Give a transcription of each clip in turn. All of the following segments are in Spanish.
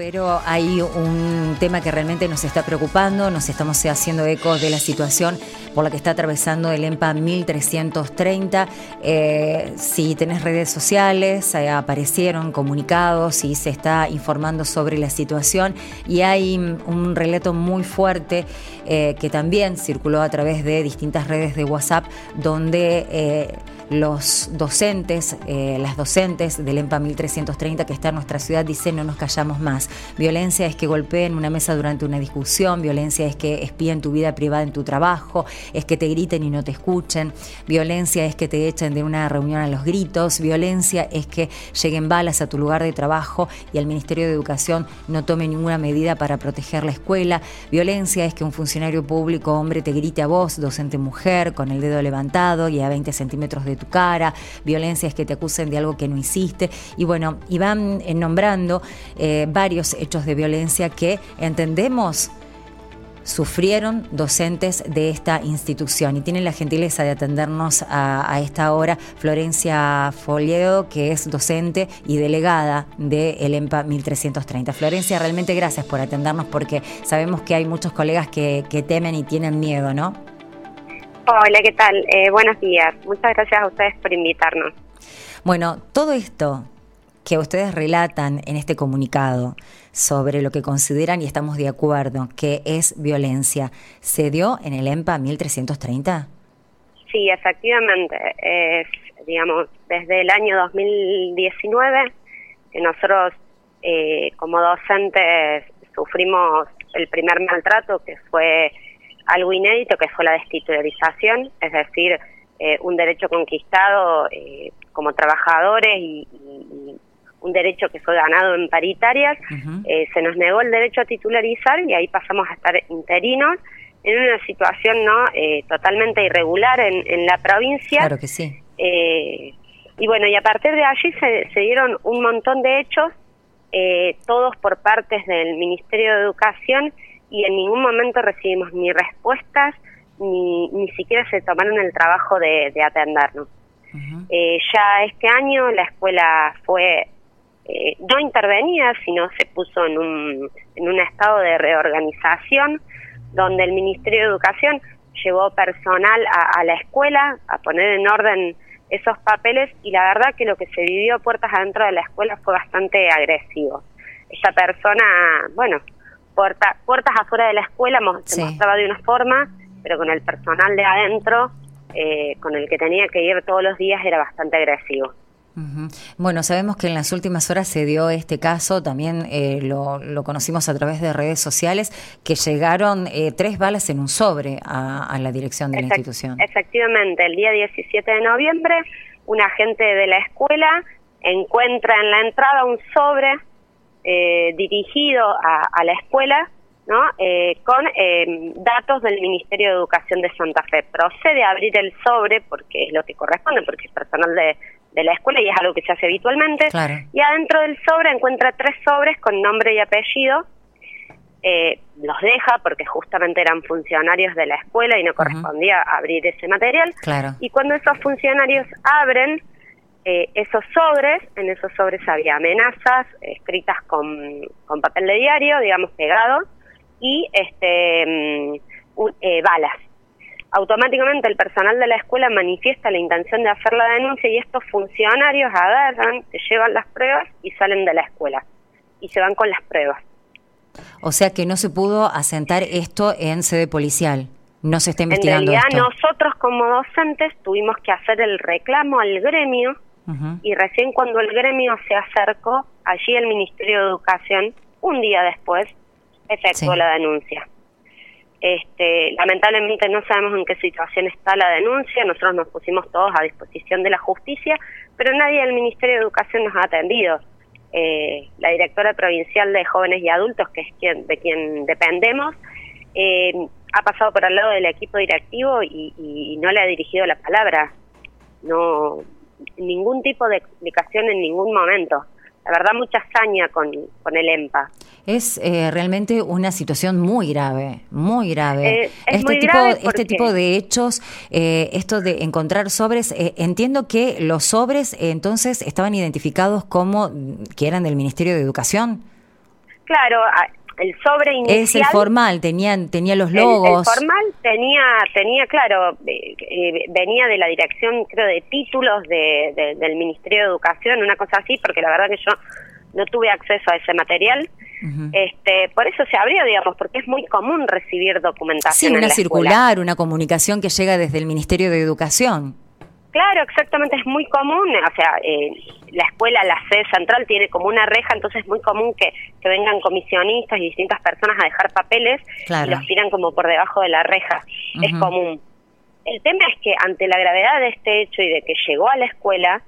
Pero hay un tema que realmente nos está preocupando, nos estamos haciendo eco de la situación por la que está atravesando el EMPA 1330. Eh, si tenés redes sociales, eh, aparecieron comunicados y se está informando sobre la situación y hay un relato muy fuerte eh, que también circuló a través de distintas redes de WhatsApp donde los docentes, eh, las docentes del EMPA 1330 que está en nuestra ciudad dicen no nos callamos más. Violencia es que golpeen una mesa durante una discusión, violencia es que espíen tu vida privada en tu trabajo, es que te griten y no te escuchen, violencia es que te echen de una reunión a los gritos, violencia es que lleguen balas a tu lugar de trabajo y el Ministerio de Educación no tome ninguna medida para proteger la escuela, violencia es que un funcionario público hombre te grite a vos, docente mujer, con el dedo levantado y a 20 centímetros de tu cara, violencias que te acusen de algo que no hiciste. Y bueno, y van eh, nombrando eh, varios hechos de violencia que entendemos sufrieron docentes de esta institución y tienen la gentileza de atendernos a, esta hora Florencia Folledo, que es docente y delegada del de EMPA 1330. Florencia, realmente gracias por atendernos porque sabemos que hay muchos colegas que temen y tienen miedo, ¿no? Hola, ¿qué tal? Eh, buenos días. Muchas gracias a ustedes por invitarnos. Bueno, todo esto que ustedes relatan en este comunicado sobre lo que consideran y estamos de acuerdo que es violencia, ¿se dio en el EMPA 1330? Sí, efectivamente. Es, digamos, desde el año 2019 que nosotros eh, como docentes sufrimos el primer maltrato que fue algo inédito que fue la destitularización, es decir, eh, un derecho conquistado eh, como trabajadores y, un derecho que fue ganado en paritarias, eh, se nos negó el derecho a titularizar y ahí pasamos a estar interinos en una situación no totalmente irregular en, la provincia. Claro que sí. y bueno, y a partir de allí se, se dieron un montón de hechos, todos por partes del Ministerio de Educación, y en ningún momento recibimos ni respuestas ni, ni siquiera se tomaron el trabajo de, atendernos. Eh, ya este año la escuela fue eh, no intervenida, sino se puso en un, en un estado de reorganización donde el Ministerio de Educación llevó personal a, a la escuela a poner en orden esos papeles y la verdad que lo que se vivió puertas adentro de la escuela fue bastante agresivo. Esa persona, bueno, puertas afuera de la escuela se mostraba de una forma, pero con el personal de adentro, eh, con el que tenía que ir todos los días, era bastante agresivo. Bueno, sabemos que en las últimas horas se dio este caso, también eh, lo, conocimos a través de redes sociales, que llegaron eh, tres balas en un sobre a, la dirección de la institución. Efectivamente, el día 17 de noviembre, un agente de la escuela encuentra en la entrada un sobre eh, dirigido a, la escuela ¿no? Eh, con eh, datos del Ministerio de Educación de Santa Fe. Procede a abrir el sobre porque es lo que corresponde, porque es personal de, la escuela y es algo que se hace habitualmente. Y adentro del sobre encuentra tres sobres con nombre y apellido. los deja porque justamente eran funcionarios de la escuela y no correspondía abrir ese material. Y cuando esos funcionarios abren, eh, esos sobres, en esos sobres había amenazas escritas con, con papel de diario, digamos, pegado, y este mm, eh, balas. Automáticamente el personal de la escuela manifiesta la intención de hacer la denuncia y estos funcionarios agarran, se llevan las pruebas y salen de la escuela y se van con las pruebas. O sea que no se pudo asentar esto en sede policial. No se está investigando. En realidad nosotros como docentes tuvimos que hacer el reclamo al gremio y recién cuando el gremio se acercó, allí el Ministerio de Educación, un día después, efectuó la denuncia. Este, lamentablemente no sabemos en qué situación está la denuncia, nosotros nos pusimos todos a disposición de la justicia, pero nadie del Ministerio de Educación nos ha atendido. Eh, la directora provincial de jóvenes y adultos, que es quien, de quien dependemos, eh, ha pasado por al lado del equipo directivo y, y no le ha dirigido la palabra. No, ningún tipo de explicación en ningún momento. La verdad, mucha hazaña con, con el EMPA. Es eh, realmente una situación muy grave, muy grave. Eh, este, tipo, este tipo de hechos, eh, esto de encontrar sobres, entiendo que los sobres entonces estaban identificados como que eran del Ministerio de Educación. Claro, el sobre inicial... Es el formal, tenía, tenía los logos. El, formal tenía, tenía claro, eh, eh, venía de la dirección, creo, de títulos de, del Ministerio de Educación, una cosa así, porque la verdad que yo no tuve acceso a ese material. este, por eso se abrió, digamos, porque es muy común recibir documentación. Sí, una circular, una comunicación que llega desde el Ministerio de Educación. Claro, exactamente, es muy común, o sea, eh, la escuela, la sede central tiene como una reja, entonces es muy común que, que vengan comisionistas y distintas personas a dejar papeles y los tiran como por debajo de la reja, es común. El tema es que ante la gravedad de este hecho y de que llegó a la escuela,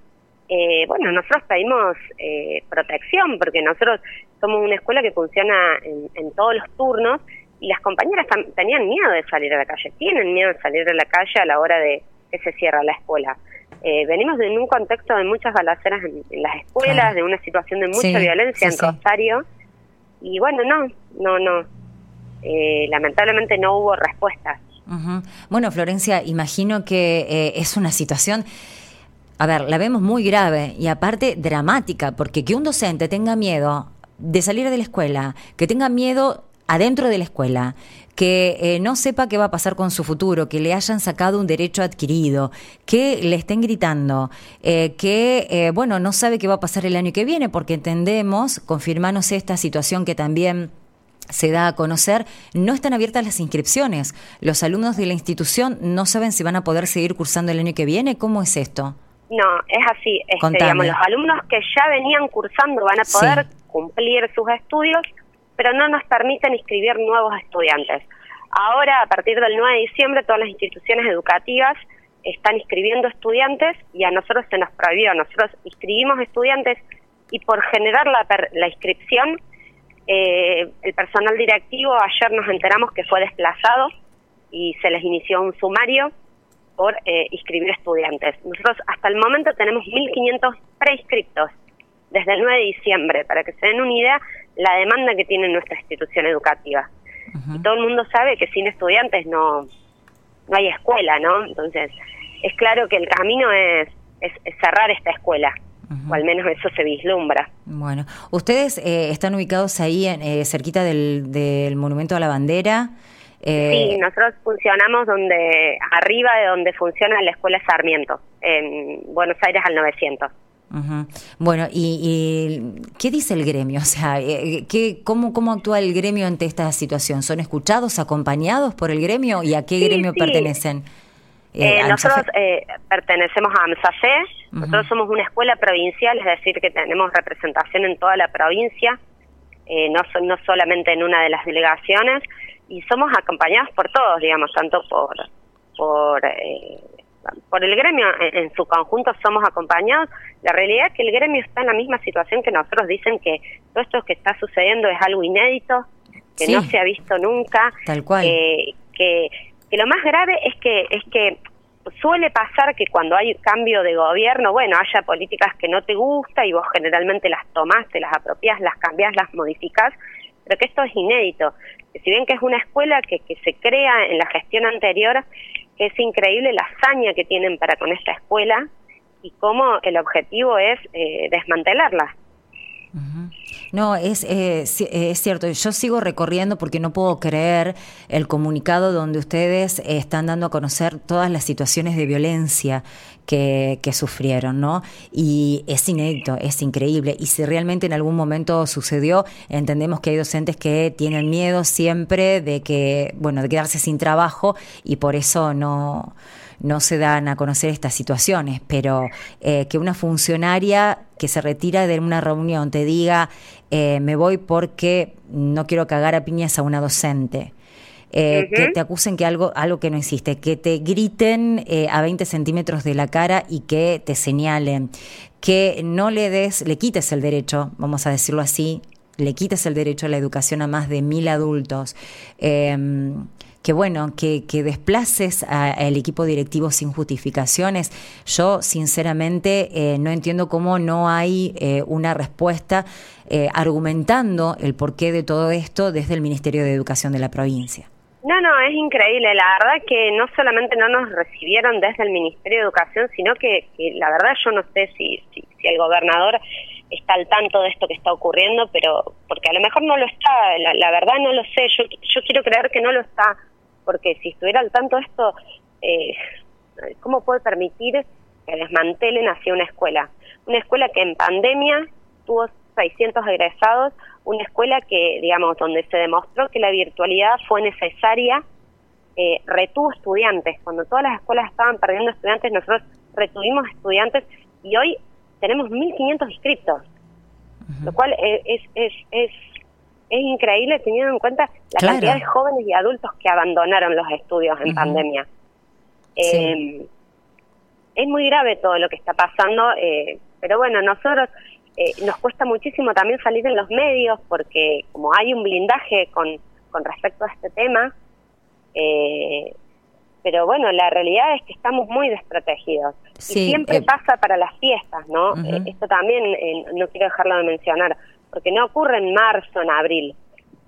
eh, bueno, nosotros pedimos eh, protección porque nosotros somos una escuela que funciona en, en todos los turnos y las compañeras tenían miedo de salir a la calle, tienen miedo de salir a la calle a la hora de que se cierra la escuela. Eh, venimos en un contexto de muchas balaceras en, las escuelas, de una situación de mucha violencia en Rosario, y bueno, no, no, no, eh, lamentablemente no hubo respuestas. Bueno, Florencia, imagino que eh, es una situación, a ver, la vemos muy grave y aparte dramática, porque que un docente tenga miedo de salir de la escuela, que tenga miedo adentro de la escuela, que eh, no sepa qué va a pasar con su futuro, que le hayan sacado un derecho adquirido, que le estén gritando, eh, que, eh, bueno, no sabe qué va a pasar el año que viene, porque entendemos, confirmanos esta situación que también se da a conocer, no están abiertas las inscripciones. Los alumnos de la institución no saben si van a poder seguir cursando el año que viene. ¿Cómo es esto? No, es así. Este, digamos, los alumnos que ya venían cursando van a poder cumplir sus estudios pero no nos permiten inscribir nuevos estudiantes. Ahora, a partir del 9 de diciembre, todas las instituciones educativas están inscribiendo estudiantes y a nosotros se nos prohibió. Nosotros inscribimos estudiantes y por generar la, la inscripción, eh, el personal directivo ayer nos enteramos que fue desplazado y se les inició un sumario por eh, inscribir estudiantes. Nosotros hasta el momento tenemos 1.500 preinscriptos desde el 9 de diciembre, para que se den una idea la demanda que tiene nuestra institución educativa. Y todo el mundo sabe que sin estudiantes no, no hay escuela, ¿no? Entonces, es claro que el camino es, es, cerrar esta escuela. O al menos eso se vislumbra. Bueno, ustedes eh, están ubicados ahí en, eh, cerquita del, del Monumento a la Bandera. Eh, sí, nosotros funcionamos donde arriba de donde funciona la Escuela Sarmiento, en Buenos Aires al 900. Bueno, y, qué dice el gremio? O sea, eh, ¿qué, cómo, ¿cómo actúa el gremio ante esta situación? ¿Son escuchados, acompañados por el gremio y a qué gremio pertenecen? Eh, eh, nosotros pertenecemos a AMSACE, nosotros somos una escuela provincial, es decir, que tenemos representación en toda la provincia, no, no solamente en una de las delegaciones, y somos acompañados por todos, digamos, tanto por, por por el gremio en, su conjunto somos acompañados. La realidad es que el gremio está en la misma situación que nosotros dicen que todo esto que está sucediendo es algo inédito, que no se ha visto nunca, tal cual, que, que lo más grave es que es que suele pasar que cuando hay cambio de gobierno, bueno, haya políticas que no te gusta y vos generalmente las tomás, te las apropias, las cambias, las modificás, pero que esto es inédito. Que si bien que es una escuela que, que se crea en la gestión anterior, es increíble la hazaña que tienen para con esta escuela y cómo el objetivo es eh, desmantelarla. No, es, eh, es cierto. Yo sigo recorriendo porque no puedo creer el comunicado donde ustedes están dando a conocer todas las situaciones de violencia que, que, sufrieron, ¿no? Y es inédito, es increíble. Y si realmente en algún momento sucedió, entendemos que hay docentes que tienen miedo siempre de que, bueno, de quedarse sin trabajo y por eso no no se dan a conocer estas situaciones, pero eh, que una funcionaria que se retira de una reunión te diga, eh, me voy porque no quiero cagar a piñas a una docente. Eh, que te acusen que algo, algo que no existe, que te griten a 20 centímetros de la cara y que te señalen, que no le des, le quites el derecho, vamos a decirlo así, le quites el derecho a la educación a más de mil adultos. Em, que bueno, que, que desplaces al equipo directivo sin justificaciones. Yo sinceramente eh, no entiendo cómo no hay eh, una respuesta eh, argumentando el porqué de todo esto desde el Ministerio de Educación de la provincia. No, no, es increíble. La verdad que no solamente no nos recibieron desde el Ministerio de Educación, sino que, la verdad yo no sé si, si, el gobernador está al tanto de esto que está ocurriendo, pero porque a lo mejor no lo está, la, verdad no lo sé, yo, yo quiero creer que no lo está, porque si estuviera al tanto de esto, eh, ¿cómo puede permitir que desmantelen hacia una escuela? Una escuela que en pandemia tuvo 600 egresados, una escuela que, digamos, donde se demostró que la virtualidad fue necesaria, eh, retuvo estudiantes. Cuando todas las escuelas estaban perdiendo estudiantes, nosotros retuvimos estudiantes y hoy tenemos 1.500 inscriptos, lo cual es, es, es, es, increíble teniendo en cuenta la cantidad de jóvenes y adultos que abandonaron los estudios en pandemia. Eh, es muy grave todo lo que está pasando, eh, pero bueno, nosotros eh, nos cuesta muchísimo también salir en los medios porque como hay un blindaje con, con respecto a este tema, eh, pero bueno, la realidad es que estamos muy desprotegidos. y siempre eh, pasa para las fiestas, ¿no? Eh, esto también eh, no quiero dejarlo de mencionar, porque no ocurre en marzo, en abril.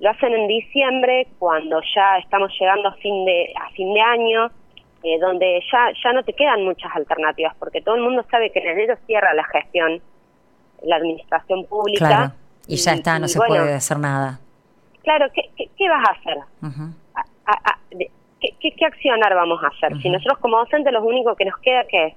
Lo hacen en diciembre, cuando ya estamos llegando a fin de, a fin de año, donde ya, ya no te quedan muchas alternativas, porque todo el mundo sabe que en enero cierra la gestión, la administración pública. Claro. Y, ya está, no se puede hacer nada. Claro, ¿qué, qué, vas a hacer? ¿Qué, accionar vamos a hacer? Si nosotros como docentes lo único que nos queda que es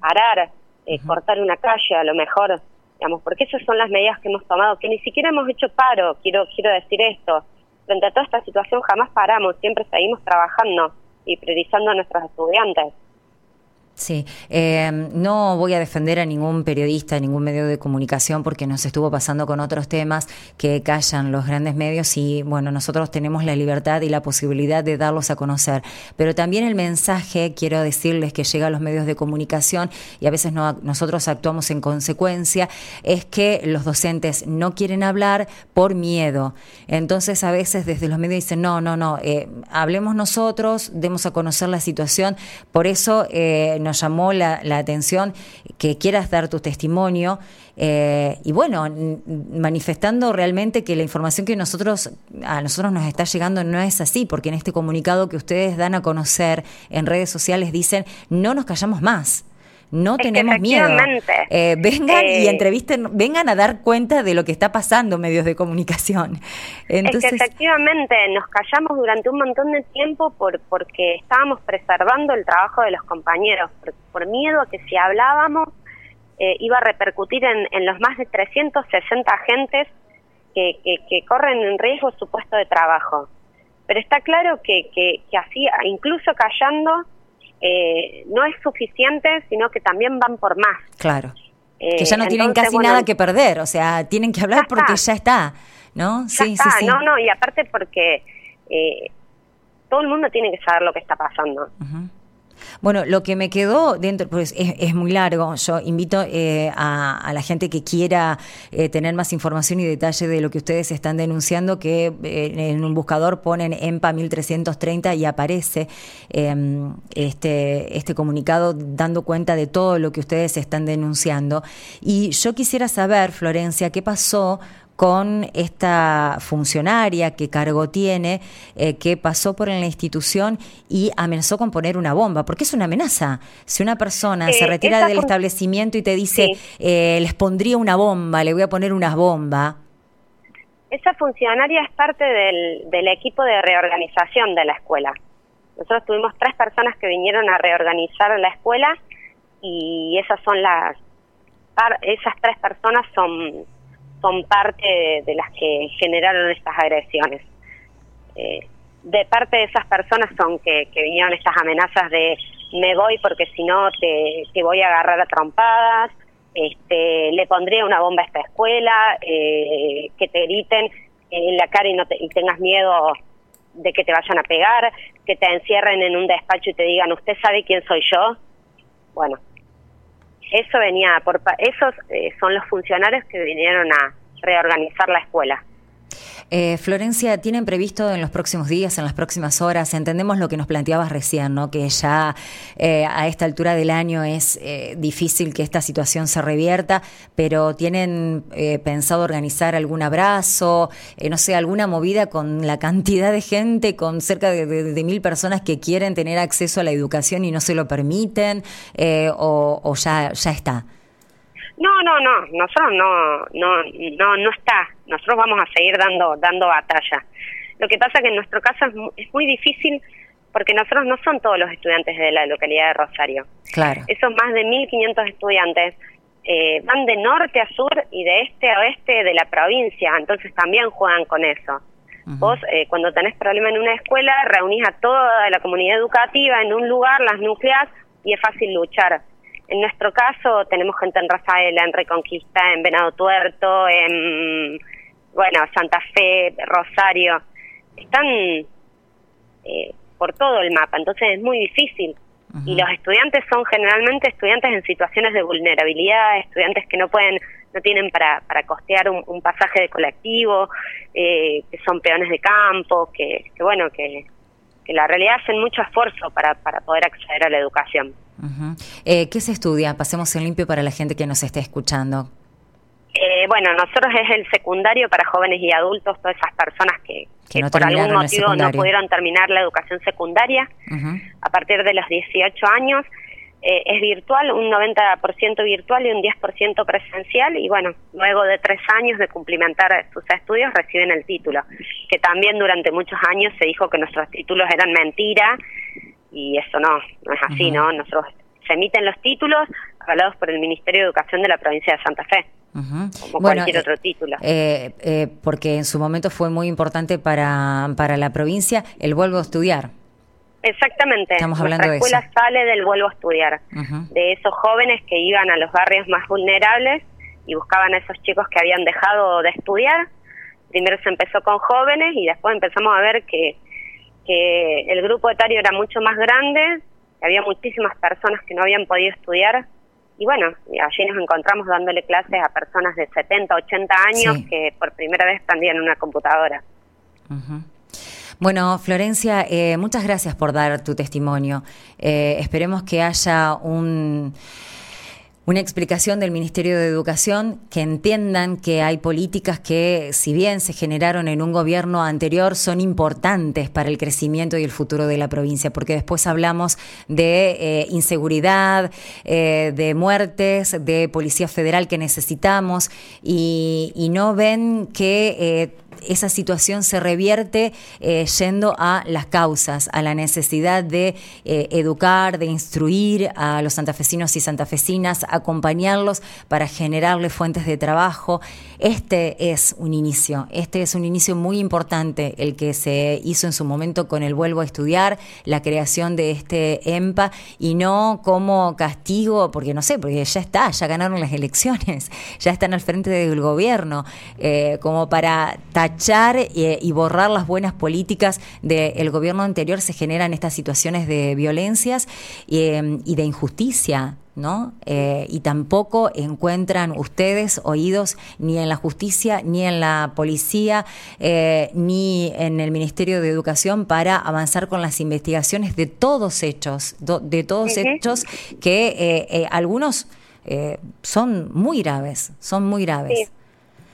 parar, eh, cortar una calle a lo mejor, digamos, porque esas son las medidas que hemos tomado, que ni siquiera hemos hecho paro, quiero, quiero decir esto. Frente a toda esta situación jamás paramos, siempre seguimos trabajando y priorizando a nuestros estudiantes. Sí, eh, no voy a defender a ningún periodista, a ningún medio de comunicación, porque nos estuvo pasando con otros temas que callan los grandes medios y, bueno, nosotros tenemos la libertad y la posibilidad de darlos a conocer. Pero también el mensaje, quiero decirles, que llega a los medios de comunicación y a veces no, nosotros actuamos en consecuencia, es que los docentes no quieren hablar por miedo. Entonces, a veces desde los medios dicen, no, no, no, eh, hablemos nosotros, demos a conocer la situación. Por eso, eh, nos llamó la, atención que quieras dar tu testimonio eh, y bueno, manifestando realmente que la información que nosotros a nosotros nos está llegando no es así, porque en este comunicado que ustedes dan a conocer en redes sociales dicen no nos callamos más no tenemos miedo. Eh, vengan y eh, entrevisten, vengan a dar cuenta de lo que está pasando medios de comunicación. Entonces, es que efectivamente nos callamos durante un montón de tiempo por porque estábamos preservando el trabajo de los compañeros, por, miedo a que si hablábamos eh, iba a repercutir en, en, los más de 360 agentes que, que, que corren en riesgo su puesto de trabajo. Pero está claro que, que, que así, incluso callando, eh, no es suficiente, sino que también van por más. Claro. que ya no eh, tienen casi nada que perder, o sea, tienen que hablar porque ya está, ¿no? sí, sí, sí. No, no, y aparte porque eh, todo el mundo tiene que saber lo que está pasando. Bueno, lo que me quedó dentro, pues es, muy largo. Yo invito eh, a, la gente que quiera eh, tener más información y detalle de lo que ustedes están denunciando, que eh, en un buscador ponen EMPA 1330 y aparece em, este, este comunicado dando cuenta de todo lo que ustedes están denunciando. Y yo quisiera saber, Florencia, qué pasó con esta funcionaria que cargo tiene, eh, que pasó por la institución y amenazó con poner una bomba, porque es una amenaza. Si una persona se eh, retira del establecimiento y te dice, eh, les pondría una bomba, le voy a poner una bomba. Esa funcionaria es parte del, del equipo de reorganización de la escuela. Nosotros tuvimos tres personas que vinieron a reorganizar la escuela y esas son las esas tres personas son son parte de, las que generaron estas agresiones. Eh, de parte de esas personas son que, que vinieron estas amenazas de me voy porque si no te, te, voy a agarrar a trompadas, este, le pondría una bomba a esta escuela, eh, que te griten en la cara y, no y tengas miedo de que te vayan a pegar, que te encierren en un despacho y te digan, ¿usted sabe quién soy yo? Bueno, eso venía por esos eh, son los funcionarios que vinieron a reorganizar la escuela. Eh, Florencia, ¿tienen previsto en los próximos días, en las próximas horas? Entendemos lo que nos planteabas recién, ¿no? Que ya eh, a esta altura del año es eh, difícil que esta situación se revierta, pero ¿tienen pensado organizar algún abrazo, no sé, alguna movida con la cantidad de gente, con cerca de, mil personas que quieren tener acceso a la educación y no se lo permiten? O, o, ya, ya está? No, no, no, nosotros no, no, no, no está. Nosotros vamos a seguir dando, dando batalla. Lo que pasa que en nuestro caso es, es muy difícil porque nosotros no son todos los estudiantes de la localidad de Rosario. Claro. Esos más de 1.500 estudiantes eh, van de norte a sur y de este a oeste de la provincia, entonces también juegan con eso. Vos, eh, cuando tenés problema en una escuela, reunís a toda la comunidad educativa en un lugar, las nucleas, y es fácil luchar. En nuestro caso, tenemos gente en Rafaela, en Reconquista, en Venado Tuerto, en, bueno, Santa Fe, Rosario. Están eh, por todo el mapa, entonces es muy difícil. Y los estudiantes son generalmente estudiantes en situaciones de vulnerabilidad, estudiantes que no pueden, no tienen para, para costear un, pasaje de colectivo, eh, que son peones de campo, que, que bueno, que, que la realidad hacen mucho esfuerzo para, para poder acceder a la educación. eh, ¿Qué se estudia? Pasemos en limpio para la gente que nos esté escuchando. Eh, bueno, nosotros es el secundario para jóvenes y adultos, todas esas personas que, por algún motivo no pudieron terminar la educación secundaria a partir de los 18 años. Eh, es virtual, un 90% virtual y un 10% presencial y bueno, luego de tres años de cumplimentar sus estudios reciben el título, que también durante muchos años se dijo que nuestros títulos eran mentira y eso no, no es así, ¿no? Nosotros se emiten los títulos avalados por el Ministerio de Educación de la provincia de Santa Fe. Como cualquier eh, otro título. Eh, eh, porque en su momento fue muy importante para, para la provincia el vuelvo a estudiar. Exactamente. Estamos hablando Nuestra escuela sale del vuelvo a estudiar, de esos jóvenes que iban a los barrios más vulnerables y buscaban a esos chicos que habían dejado de estudiar. Primero se empezó con jóvenes y después empezamos a ver que, que el grupo etario era mucho más grande, que había muchísimas personas que no habían podido estudiar y bueno, allí nos encontramos dándole clases a personas de 70, 80 años que por primera vez prendían una computadora. Bueno, Florencia, eh, muchas gracias por dar tu testimonio. Eh, esperemos que haya un una explicación del Ministerio de Educación, que entiendan que hay políticas que, si bien se generaron en un gobierno anterior, son importantes para el crecimiento y el futuro de la provincia, porque después hablamos de eh, inseguridad, eh, de muertes, de policía federal que necesitamos y, no ven que... esa situación se revierte eh, yendo a las causas, a la necesidad de eh, educar, de instruir a los santafesinos y santafesinas, acompañarlos para generarles fuentes de trabajo. Este es un inicio, este es un inicio muy importante, el que se hizo en su momento con el Vuelvo a Estudiar, la creación de este EMPA, y no como castigo, porque no sé, porque ya está, ya ganaron las elecciones, ya están al frente del gobierno, eh, como para tachar eh, y borrar las buenas políticas del gobierno anterior, se generan estas situaciones de violencias eh, y de injusticia. ¿No? Eh, y tampoco encuentran ustedes oídos ni en la justicia, ni en la policía, ni en el Ministerio de Educación para avanzar con las investigaciones de todos hechos, de todos hechos que algunos son muy graves, son muy graves sí,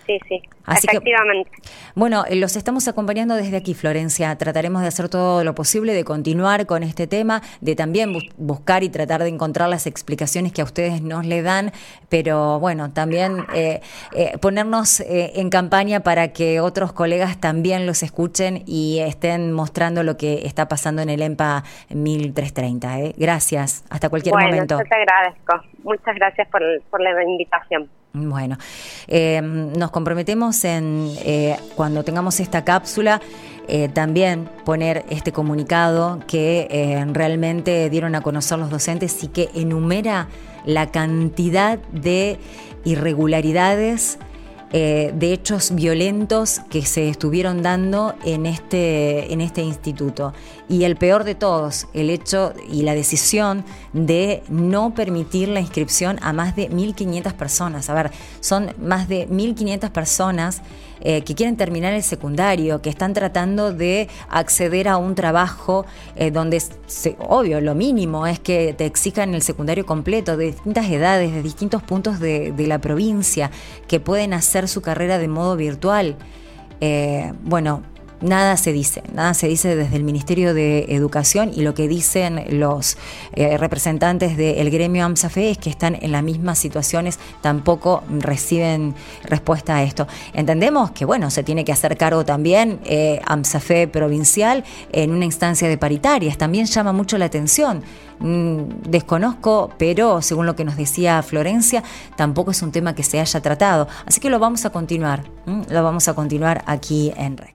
sí. Efectivamente. bueno, eh, los estamos acompañando desde aquí, Florencia. Trataremos de hacer todo lo posible, de continuar con este tema, de también buscar y tratar de encontrar las explicaciones que a ustedes nos le dan, pero bueno, también eh, eh, ponernos en campaña para que otros colegas también los escuchen y estén mostrando lo que está pasando en el EMPA 1330. Gracias. Hasta cualquier momento. Yo te agradezco. Muchas gracias por, por la invitación. Bueno, eh, nos comprometemos en, eh, cuando tengamos esta cápsula, eh, también poner este comunicado que realmente dieron a conocer los docentes y que enumera la cantidad de irregularidades eh, de hechos violentos que se estuvieron dando en este, en este instituto. Y el peor de todos, el hecho y la decisión de no permitir la inscripción a más de 1.500 personas. A ver, son más de 1.500 personas eh, que quieren terminar el secundario, que están tratando de acceder a un trabajo eh, donde, obvio, lo mínimo es que te exijan el secundario completo, de distintas edades, de distintos puntos de, la provincia, que pueden hacer su carrera de modo virtual. Eh, bueno, nada se dice, nada se dice desde el Ministerio de Educación y lo que dicen los eh, representantes del gremio AMSAFE es que están en las mismas situaciones, tampoco reciben respuesta a esto. Entendemos que, bueno, se tiene que hacer cargo también eh, AMSAFE provincial en una instancia de paritarias, también llama mucho la atención. Mm, desconozco, pero según lo que nos decía Florencia, tampoco es un tema que se haya tratado. Así que lo vamos a continuar, lo vamos a continuar aquí en REC.